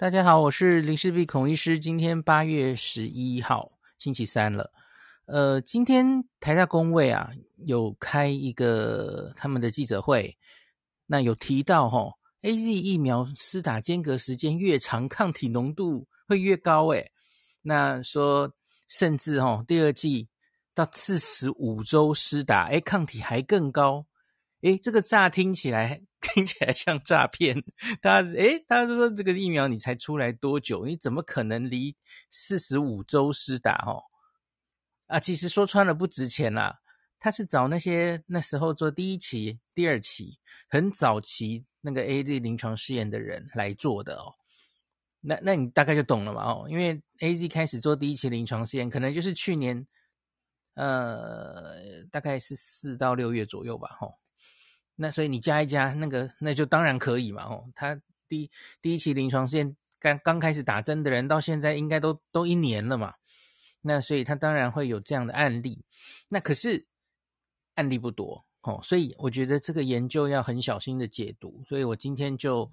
大家好，我是林氏璧孔医师。今天八月十一号，星期三了。呃，今天台大工位啊有开一个他们的记者会，那有提到哈，AZ 疫苗施打间隔时间越长，抗体浓度会越高。诶，那说甚至哈第二季到四十五周施打，诶，抗体还更高。诶，这个乍听起来。听起来像诈骗，大家诶，大家都说这个疫苗你才出来多久？你怎么可能离四十五周施打？哦，啊，其实说穿了不值钱啦。他是找那些那时候做第一期、第二期很早期那个 AZ 临床试验的人来做的哦。那那你大概就懂了嘛？哦，因为 AZ 开始做第一期临床试验，可能就是去年，呃，大概是四到六月左右吧，吼、哦。那所以你加一加，那个那就当然可以嘛，哦，他第第一期临床试验刚刚开始打针的人，到现在应该都都一年了嘛，那所以他当然会有这样的案例，那可是案例不多哦，所以我觉得这个研究要很小心的解读，所以我今天就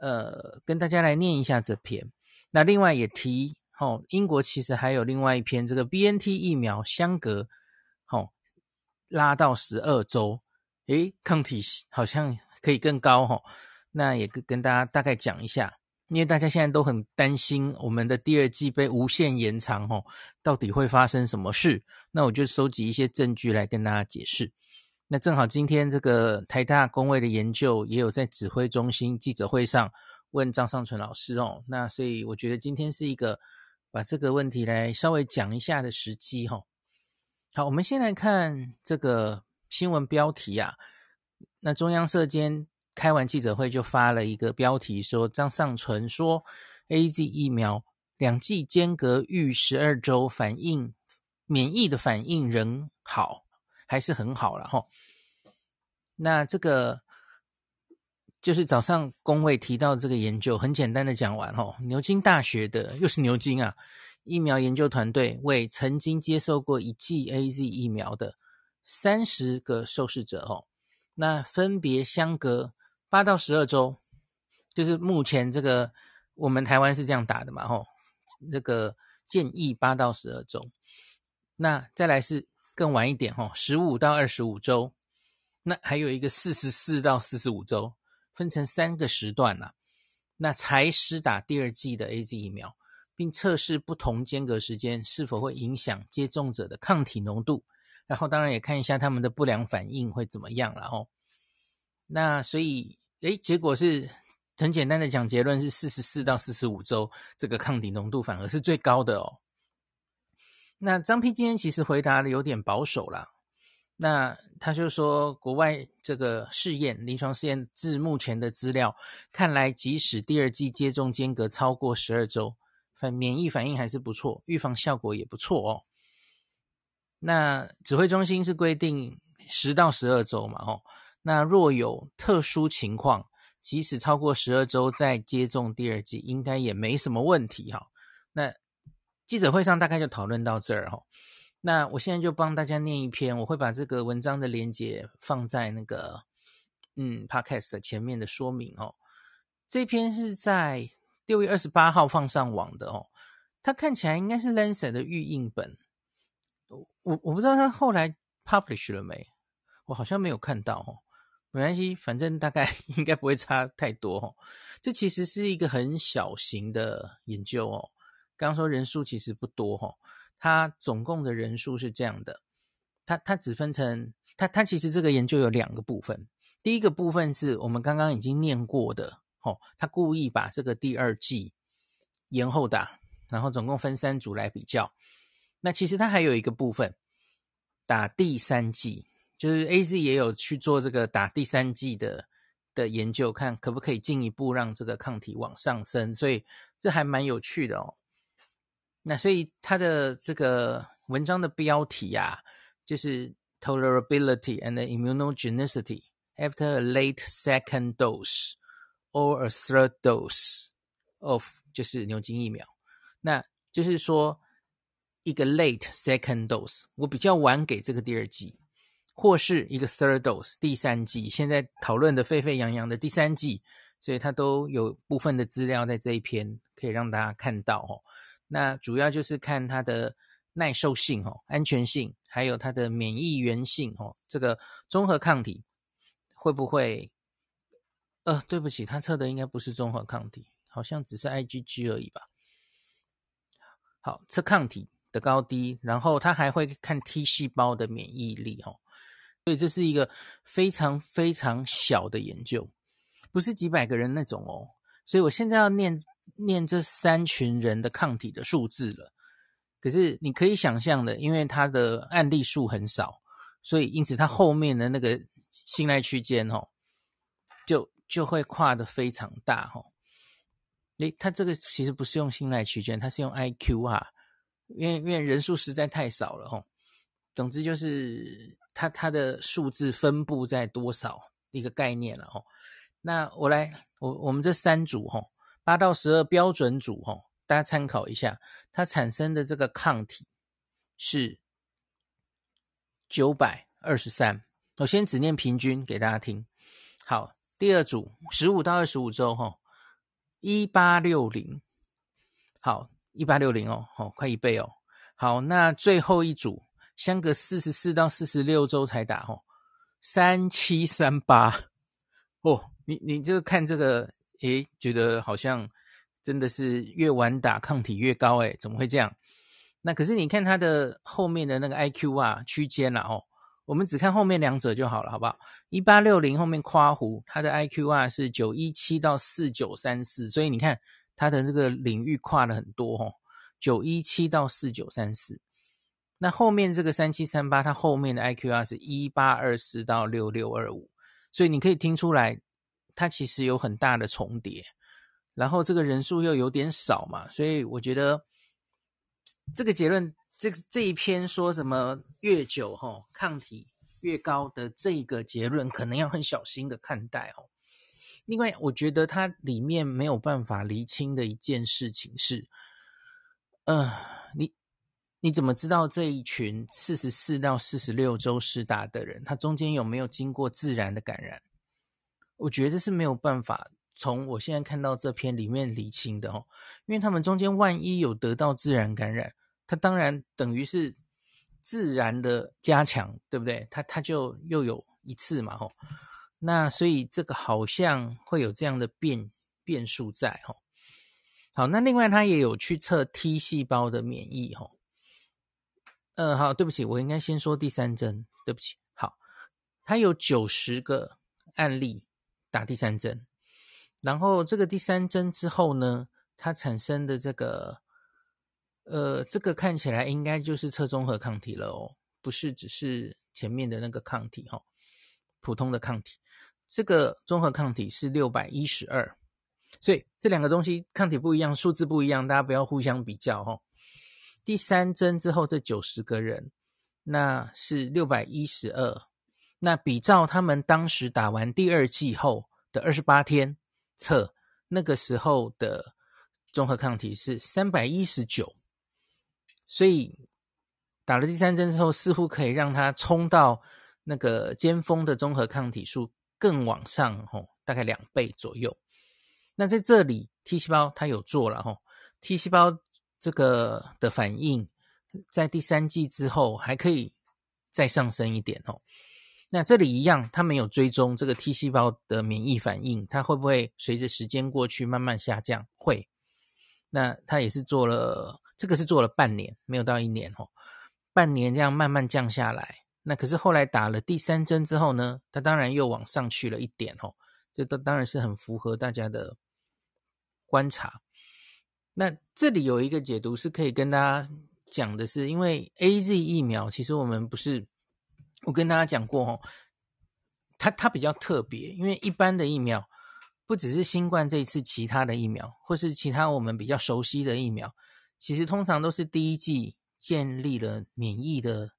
呃跟大家来念一下这篇，那另外也提哦，英国其实还有另外一篇这个 BNT 疫苗相隔哦拉到十二周。诶，抗体好像可以更高齁，那也跟跟大家大概讲一下，因为大家现在都很担心我们的第二季被无限延长齁，到底会发生什么事？那我就收集一些证据来跟大家解释。那正好今天这个台大工位的研究也有在指挥中心记者会上问张尚淳老师哦，那所以我觉得今天是一个把这个问题来稍微讲一下的时机齁。好，我们先来看这个。新闻标题啊，那中央社间开完记者会就发了一个标题说，张尚存说，AZ 疫苗两剂间隔逾十二周，反应免疫的反应仍好，还是很好了哈。那这个就是早上工位提到这个研究，很简单的讲完哦，牛津大学的又是牛津啊，疫苗研究团队为曾经接受过一剂 AZ 疫苗的。三十个受试者哦，那分别相隔八到十二周，就是目前这个我们台湾是这样打的嘛吼，这个建议八到十二周，那再来是更晚一点吼，十五到二十五周，那还有一个四十四到四十五周，分成三个时段啦，那才施打第二剂的 AZ 疫苗，并测试不同间隔时间是否会影响接种者的抗体浓度。然后当然也看一下他们的不良反应会怎么样了哦。那所以，诶，结果是很简单的讲，结论是四十四到四十五周，这个抗体浓度反而是最高的哦。那张丕今天其实回答的有点保守啦。那他就说，国外这个试验临床试验至目前的资料看来，即使第二剂接种间隔超过十二周，反免疫反应还是不错，预防效果也不错哦。那指挥中心是规定十到十二周嘛，吼。那若有特殊情况，即使超过十二周再接种第二剂，应该也没什么问题，哈。那记者会上大概就讨论到这儿，哈。那我现在就帮大家念一篇，我会把这个文章的连接放在那个嗯 Podcast 前面的说明，哦。这篇是在六月二十八号放上网的，哦。它看起来应该是 Lancet 的预印本。我我不知道他后来 publish 了没，我好像没有看到哦。没关系，反正大概 应该不会差太多哦。这其实是一个很小型的研究哦。刚刚说人数其实不多哦，它总共的人数是这样的。它它只分成它它其实这个研究有两个部分。第一个部分是我们刚刚已经念过的哦，他故意把这个第二季延后打，然后总共分三组来比较。那其实它还有一个部分，打第三剂，就是 AZ 也有去做这个打第三剂的的研究，看可不可以进一步让这个抗体往上升，所以这还蛮有趣的哦。那所以它的这个文章的标题啊，就是 Tolerability and Immunogenicity after a late second dose or a third dose of 就是牛津疫苗，那就是说。一个 late second dose，我比较晚给这个第二剂，或是一个 third dose 第三剂。现在讨论的沸沸扬扬的第三剂，所以它都有部分的资料在这一篇可以让大家看到哦。那主要就是看它的耐受性哦、安全性，还有它的免疫原性哦，这个综合抗体会不会？呃，对不起，它测的应该不是综合抗体，好像只是 IgG 而已吧。好，测抗体的高低，然后它还会看 T 细胞的免疫力哦。所以这是一个非常非常小的研究，不是几百个人那种哦。所以我现在要念念这三群人的抗体的数字了。可是你可以想象的，因为它的案例数很少，所以因此它后面的那个信赖区间哦，就就会跨得非常大哦。诶，它这个其实不是用信赖区间，它是用 IQ 啊，因为因为人数实在太少了哦。总之就是。它它的数字分布在多少一个概念了哦？那我来我我们这三组哈，八到十二标准组哈，大家参考一下，它产生的这个抗体是九百二十三。我先只念平均给大家听。好，第二组十五到二十五周哈，一八六零。好，一八六零哦，好，快一倍哦。好，那最后一组。相隔四十四到四十六周才打吼，三七三八哦，你你就看这个，诶，觉得好像真的是越晚打抗体越高，诶，怎么会这样？那可是你看它的后面的那个 IQ 啊区间啦，哦，我们只看后面两者就好了，好不好？一八六零后面括弧，它的 IQ 啊是九一七到四九三四，所以你看它的这个领域跨了很多哦，九一七到四九三四。那后面这个三七三八，它后面的 IQR 是一八二四到六六二五，所以你可以听出来，它其实有很大的重叠，然后这个人数又有点少嘛，所以我觉得这个结论，这这一篇说什么越久哈抗体越高的这个结论，可能要很小心的看待哦。另外，我觉得它里面没有办法厘清的一件事情是，嗯、你。你怎么知道这一群四十四到四十六周施打的人，他中间有没有经过自然的感染？我觉得是没有办法从我现在看到这篇里面厘清的哦，因为他们中间万一有得到自然感染，他当然等于是自然的加强，对不对？他他就又有一次嘛，吼，那所以这个好像会有这样的变变数在，吼。好，那另外他也有去测 T 细胞的免疫，吼。嗯，好，对不起，我应该先说第三针。对不起，好，他有九十个案例打第三针，然后这个第三针之后呢，它产生的这个，呃，这个看起来应该就是测综合抗体了哦，不是只是前面的那个抗体哈、哦，普通的抗体，这个综合抗体是六百一十二，所以这两个东西抗体不一样，数字不一样，大家不要互相比较、哦。第三针之后，这九十个人，那是六百一十二。那比照他们当时打完第二剂后的二十八天测，那个时候的综合抗体是三百一十九。所以打了第三针之后，似乎可以让它冲到那个尖峰的综合抗体数更往上，吼，大概两倍左右。那在这里，T 细胞它有做了，吼，T 细胞。这个的反应在第三季之后还可以再上升一点哦。那这里一样，它没有追踪这个 T 细胞的免疫反应，它会不会随着时间过去慢慢下降？会。那它也是做了，这个是做了半年，没有到一年哦。半年这样慢慢降下来。那可是后来打了第三针之后呢，它当然又往上去了一点哦。这都当然是很符合大家的观察。那这里有一个解读是可以跟大家讲的是，因为 AZ 疫苗其实我们不是，我跟大家讲过哦，它它比较特别，因为一般的疫苗不只是新冠这一次，其他的疫苗或是其他我们比较熟悉的疫苗，其实通常都是第一剂建立了免疫的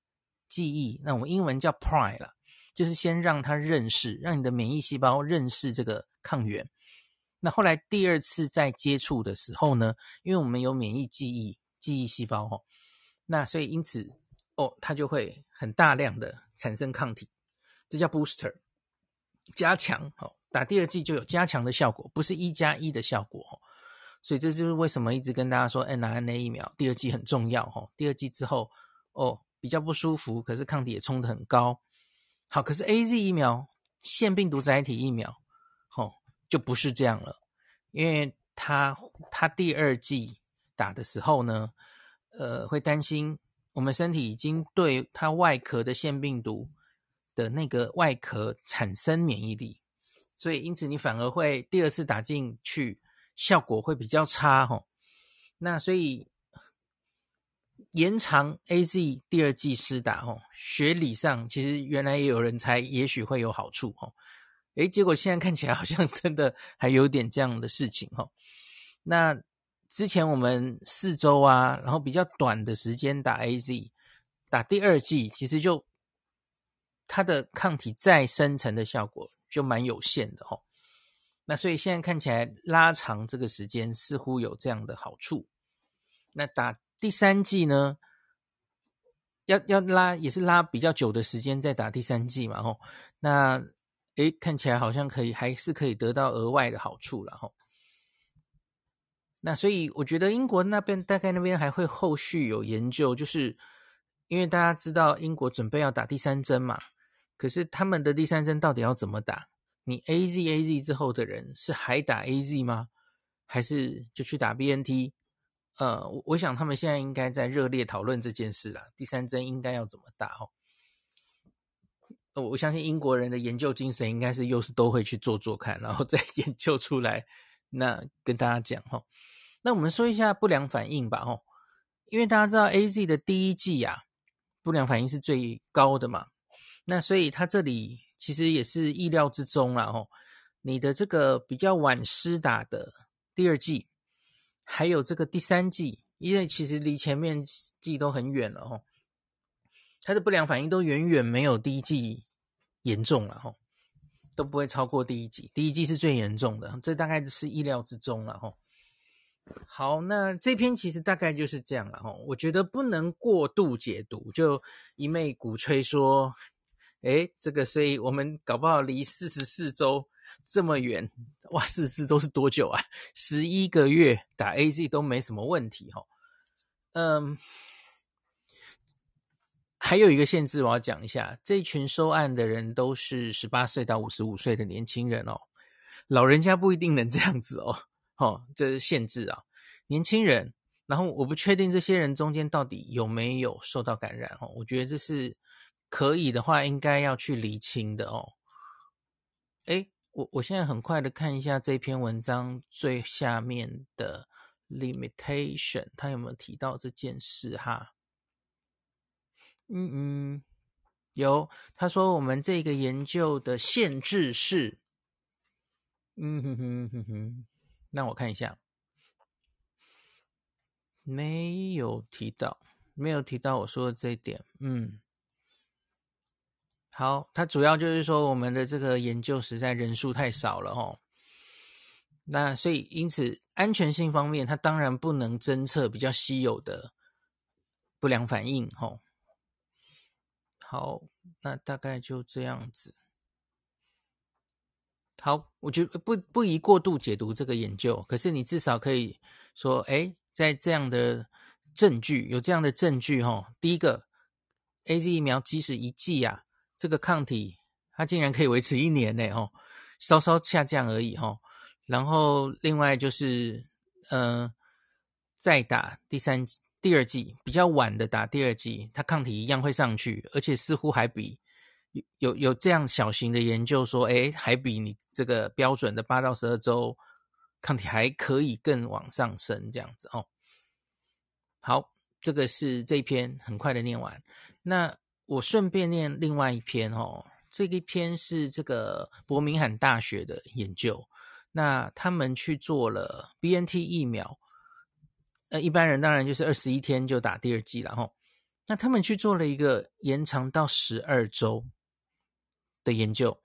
记忆，那我们英文叫 prime 了，就是先让它认识，让你的免疫细胞认识这个抗原。那后来第二次再接触的时候呢，因为我们有免疫记忆记忆细胞哦，那所以因此哦，它就会很大量的产生抗体，这叫 booster 加强哦，打第二剂就有加强的效果，不是一加一的效果。所以这就是为什么一直跟大家说，mRNA 疫苗第二剂很重要。哈，第二剂之后，哦，比较不舒服，可是抗体也冲得很高。好，可是 AZ 疫苗腺病毒载体疫苗，哦，就不是这样了，因为它它第二剂打的时候呢，呃，会担心我们身体已经对它外壳的腺病毒的那个外壳产生免疫力，所以因此你反而会第二次打进去。效果会比较差哈，那所以延长 AZ 第二剂施打哈，学理上其实原来也有人猜也许会有好处哈，诶，结果现在看起来好像真的还有点这样的事情哈。那之前我们四周啊，然后比较短的时间打 AZ，打第二剂其实就它的抗体再生成的效果就蛮有限的哈。那所以现在看起来拉长这个时间似乎有这样的好处。那打第三季呢？要要拉也是拉比较久的时间再打第三季嘛？吼，那诶看起来好像可以还是可以得到额外的好处了吼。那所以我觉得英国那边大概那边还会后续有研究，就是因为大家知道英国准备要打第三针嘛，可是他们的第三针到底要怎么打？你 A Z A Z 之后的人是还打 A Z 吗？还是就去打 B N T？呃，我我想他们现在应该在热烈讨论这件事了。第三针应该要怎么打？哦，我相信英国人的研究精神应该是又是都会去做做看，然后再 研究出来，那跟大家讲哈。那我们说一下不良反应吧，哈，因为大家知道 A Z 的第一季啊，不良反应是最高的嘛，那所以它这里。其实也是意料之中啦，吼，你的这个比较晚施打的第二季，还有这个第三季，因为其实离前面季都很远了，吼，它的不良反应都远远没有第一季严重了，吼，都不会超过第一季，第一季是最严重的，这大概是意料之中了，吼。好，那这篇其实大概就是这样了，哈，我觉得不能过度解读，就一味鼓吹说。诶，这个，所以我们搞不好离四十四周这么远，哇，四次都是多久啊？十一个月打 AZ 都没什么问题哈。嗯，还有一个限制我要讲一下，这群收案的人都是十八岁到五十五岁的年轻人哦，老人家不一定能这样子哦。哦，这是限制啊，年轻人，然后我不确定这些人中间到底有没有受到感染哦，我觉得这是。可以的话，应该要去厘清的哦。诶，我我现在很快的看一下这篇文章最下面的 limitation，他有没有提到这件事哈？嗯嗯，有。他说我们这个研究的限制是，嗯哼哼哼哼，让我看一下，没有提到，没有提到我说的这一点，嗯。好，它主要就是说我们的这个研究实在人数太少了哦，那所以因此安全性方面，它当然不能侦测比较稀有的不良反应齁。好，那大概就这样子。好，我觉得不不宜过度解读这个研究，可是你至少可以说，哎，在这样的证据有这样的证据齁。第一个，AZ 疫苗即使一剂啊。这个抗体它竟然可以维持一年呢，哦，稍稍下降而已，哦。然后另外就是，呃，再打第三第二剂比较晚的打第二剂，它抗体一样会上去，而且似乎还比有有有这样小型的研究说，哎，还比你这个标准的八到十二周抗体还可以更往上升，这样子哦。好，这个是这一篇很快的念完，那。我顺便念另外一篇哦，这一篇是这个伯明翰大学的研究，那他们去做了 BNT 疫苗，呃，一般人当然就是二十一天就打第二剂了哈，那他们去做了一个延长到十二周的研究，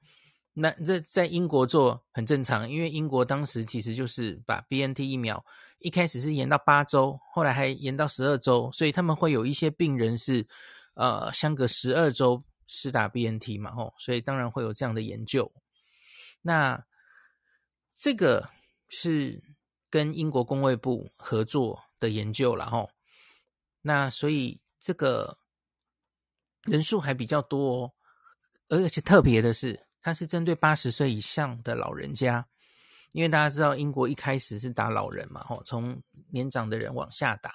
那这在英国做很正常，因为英国当时其实就是把 BNT 疫苗一开始是延到八周，后来还延到十二周，所以他们会有一些病人是。呃，相隔十二周施打 BNT 嘛，吼，所以当然会有这样的研究。那这个是跟英国工卫部合作的研究了吼。那所以这个人数还比较多哦，而且特别的是，它是针对八十岁以上的老人家，因为大家知道英国一开始是打老人嘛，吼，从年长的人往下打，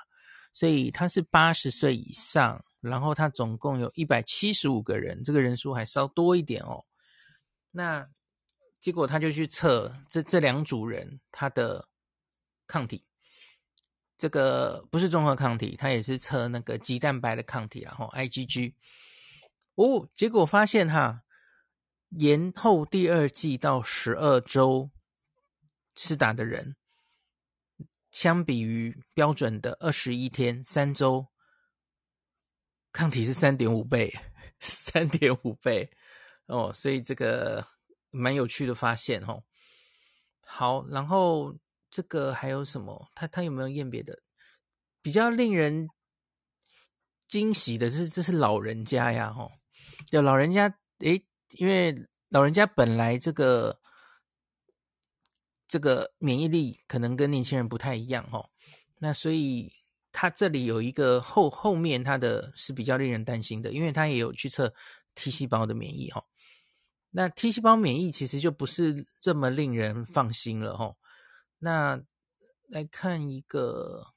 所以它是八十岁以上，然后他总共有一百七十五个人，这个人数还稍多一点哦。那结果他就去测这这两组人他的抗体，这个不是综合抗体，他也是测那个棘蛋白的抗体，然后 IgG。哦，结果发现哈，延后第二季到十二周施打的人，相比于标准的二十一天三周，抗体是三点五倍，三点五倍哦，所以这个。蛮有趣的发现哦。好，然后这个还有什么？他他有没有验别的？比较令人惊喜的是，这是老人家呀，吼，有老人家，诶，因为老人家本来这个这个免疫力可能跟年轻人不太一样，吼，那所以他这里有一个后后面他的是比较令人担心的，因为他也有去测 T 细胞的免疫，吼。那 T 细胞免疫其实就不是这么令人放心了齁。那来看一个，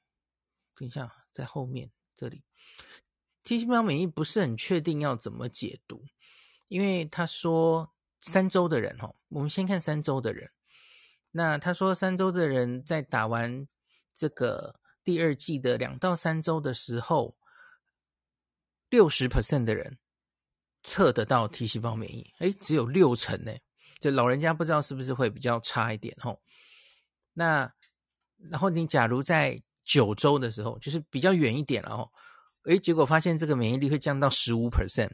等一下，在后面这里，T 细胞免疫不是很确定要怎么解读，因为他说三周的人齁，我们先看三周的人。那他说三周的人在打完这个第二季的两到三周的时候，六十 percent 的人。测得到 T 细胞免疫，诶，只有六成呢，就老人家不知道是不是会比较差一点吼。那然后你假如在九周的时候，就是比较远一点了吼，诶，结果发现这个免疫力会降到十五 percent，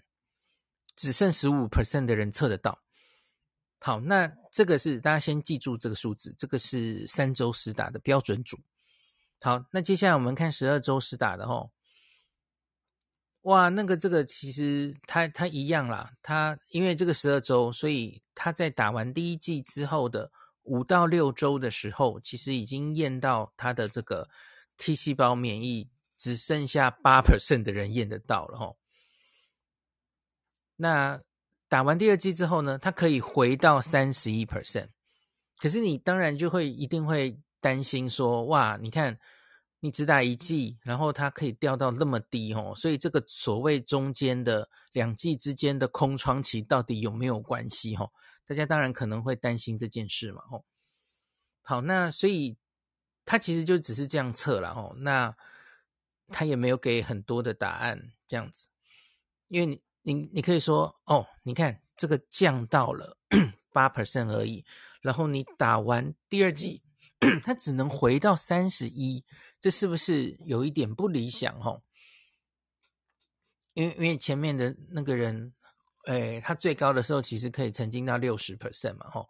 只剩十五 percent 的人测得到。好，那这个是大家先记住这个数字，这个是三周施打的标准组。好，那接下来我们看十二周施打的吼。哇，那个这个其实它它一样啦，它因为这个十二周，所以它在打完第一剂之后的五到六周的时候，其实已经验到它的这个 T 细胞免疫只剩下八 percent 的人验得到了齁。那打完第二剂之后呢，它可以回到三十一 percent，可是你当然就会一定会担心说，哇，你看。你只打一剂，然后它可以掉到那么低哦，所以这个所谓中间的两剂之间的空窗期到底有没有关系？哦，大家当然可能会担心这件事嘛，吼。好，那所以他其实就只是这样测了，吼。那他也没有给很多的答案，这样子，因为你你你可以说，哦，你看这个降到了 八 percent 而已，然后你打完第二剂，它只能回到三十一。这是不是有一点不理想吼？因为因为前面的那个人，哎，他最高的时候其实可以曾经到六十 percent 嘛吼。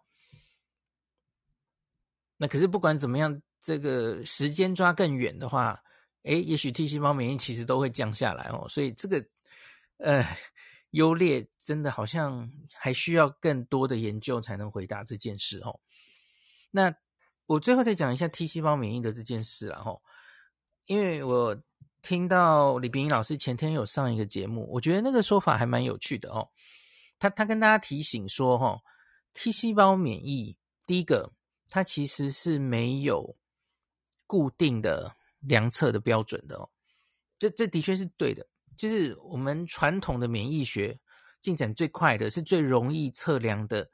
那可是不管怎么样，这个时间抓更远的话，哎，也许 T 细胞免疫其实都会降下来哦。所以这个呃优劣真的好像还需要更多的研究才能回答这件事哦。那我最后再讲一下 T 细胞免疫的这件事了吼。因为我听到李秉颖老师前天有上一个节目，我觉得那个说法还蛮有趣的哦。他他跟大家提醒说，哈，T 细胞免疫，第一个，它其实是没有固定的量测的标准的哦。这这的确是对的，就是我们传统的免疫学进展最快的是最容易测量的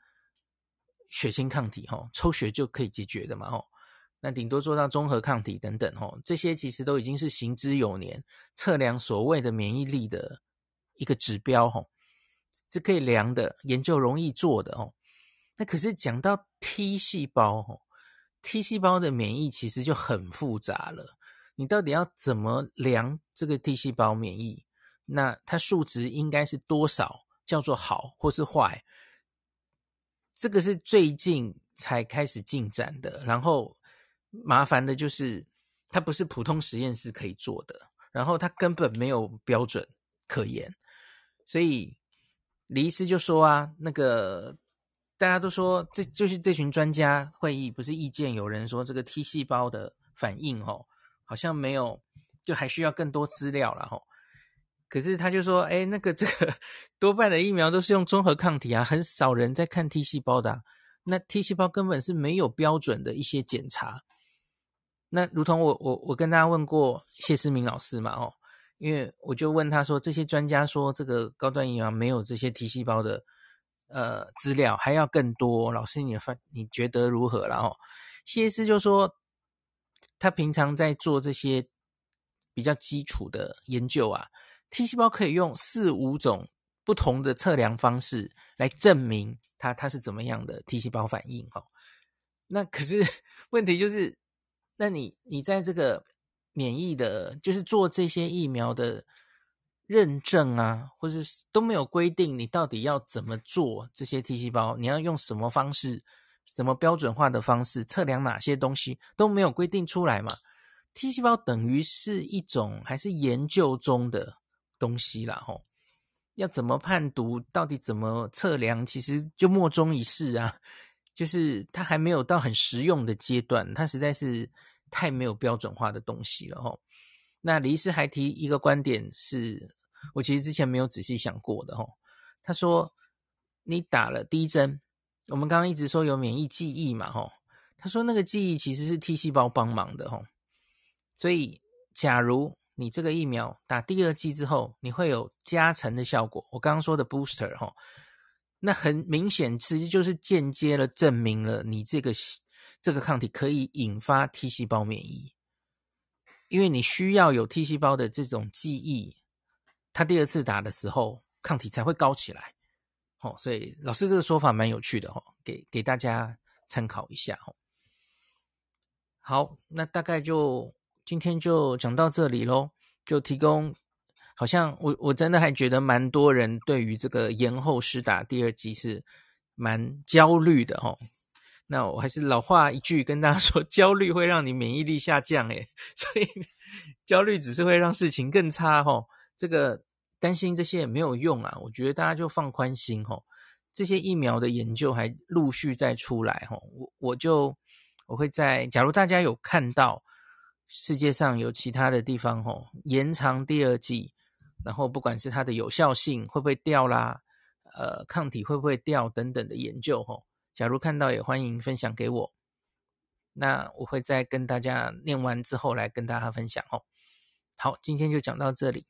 血清抗体，哈，抽血就可以解决的嘛，哈。那顶多做到中和抗体等等吼，这些其实都已经是行之有年，测量所谓的免疫力的一个指标吼，是可以量的，研究容易做的哦。那可是讲到 T 细胞吼，T 细胞的免疫其实就很复杂了。你到底要怎么量这个 T 细胞免疫？那它数值应该是多少叫做好或是坏？这个是最近才开始进展的，然后。麻烦的就是，它不是普通实验室可以做的，然后它根本没有标准可言，所以李医师就说啊，那个大家都说这就是这群专家会议不是意见，有人说这个 T 细胞的反应哦，好像没有，就还需要更多资料了吼。可是他就说，哎，那个这个多半的疫苗都是用综合抗体啊，很少人在看 T 细胞的。那 T 细胞根本是没有标准的一些检查。那如同我我我跟大家问过谢思明老师嘛，哦，因为我就问他说，这些专家说这个高端疫苗没有这些 T 细胞的呃资料，还要更多。老师你发你觉得如何？然后谢思就说，他平常在做这些比较基础的研究啊。T 细胞可以用四五种不同的测量方式来证明它它是怎么样的 T 细胞反应哈。那可是问题就是，那你你在这个免疫的，就是做这些疫苗的认证啊，或是都没有规定你到底要怎么做这些 T 细胞，你要用什么方式，什么标准化的方式测量哪些东西都没有规定出来嘛？T 细胞等于是一种还是研究中的。东西啦，吼，要怎么判读，到底怎么测量，其实就莫衷一是啊。就是它还没有到很实用的阶段，它实在是太没有标准化的东西了，吼。那李医师还提一个观点是，是我其实之前没有仔细想过的，吼。他说，你打了第一针，我们刚刚一直说有免疫记忆嘛，吼。他说那个记忆其实是 T 细胞帮忙的，吼。所以，假如你这个疫苗打第二剂之后，你会有加成的效果。我刚刚说的 booster 哈，那很明显，其实就是间接了证明了你这个这个抗体可以引发 T 细胞免疫，因为你需要有 T 细胞的这种记忆，它第二次打的时候抗体才会高起来。哦，所以老师这个说法蛮有趣的哈，给给大家参考一下哈。好，那大概就。今天就讲到这里喽，就提供，好像我我真的还觉得蛮多人对于这个延后施打第二剂是蛮焦虑的齁。那我还是老话一句跟大家 说，焦虑会让你免疫力下降诶，所以焦虑只是会让事情更差齁。这个担心这些也没有用啊，我觉得大家就放宽心齁。这些疫苗的研究还陆续再出来齁，我我就我会在，假如大家有看到。世界上有其他的地方哦，延长第二季，然后不管是它的有效性会不会掉啦，呃，抗体会不会掉等等的研究吼，假如看到也欢迎分享给我，那我会再跟大家念完之后来跟大家分享哦。好，今天就讲到这里。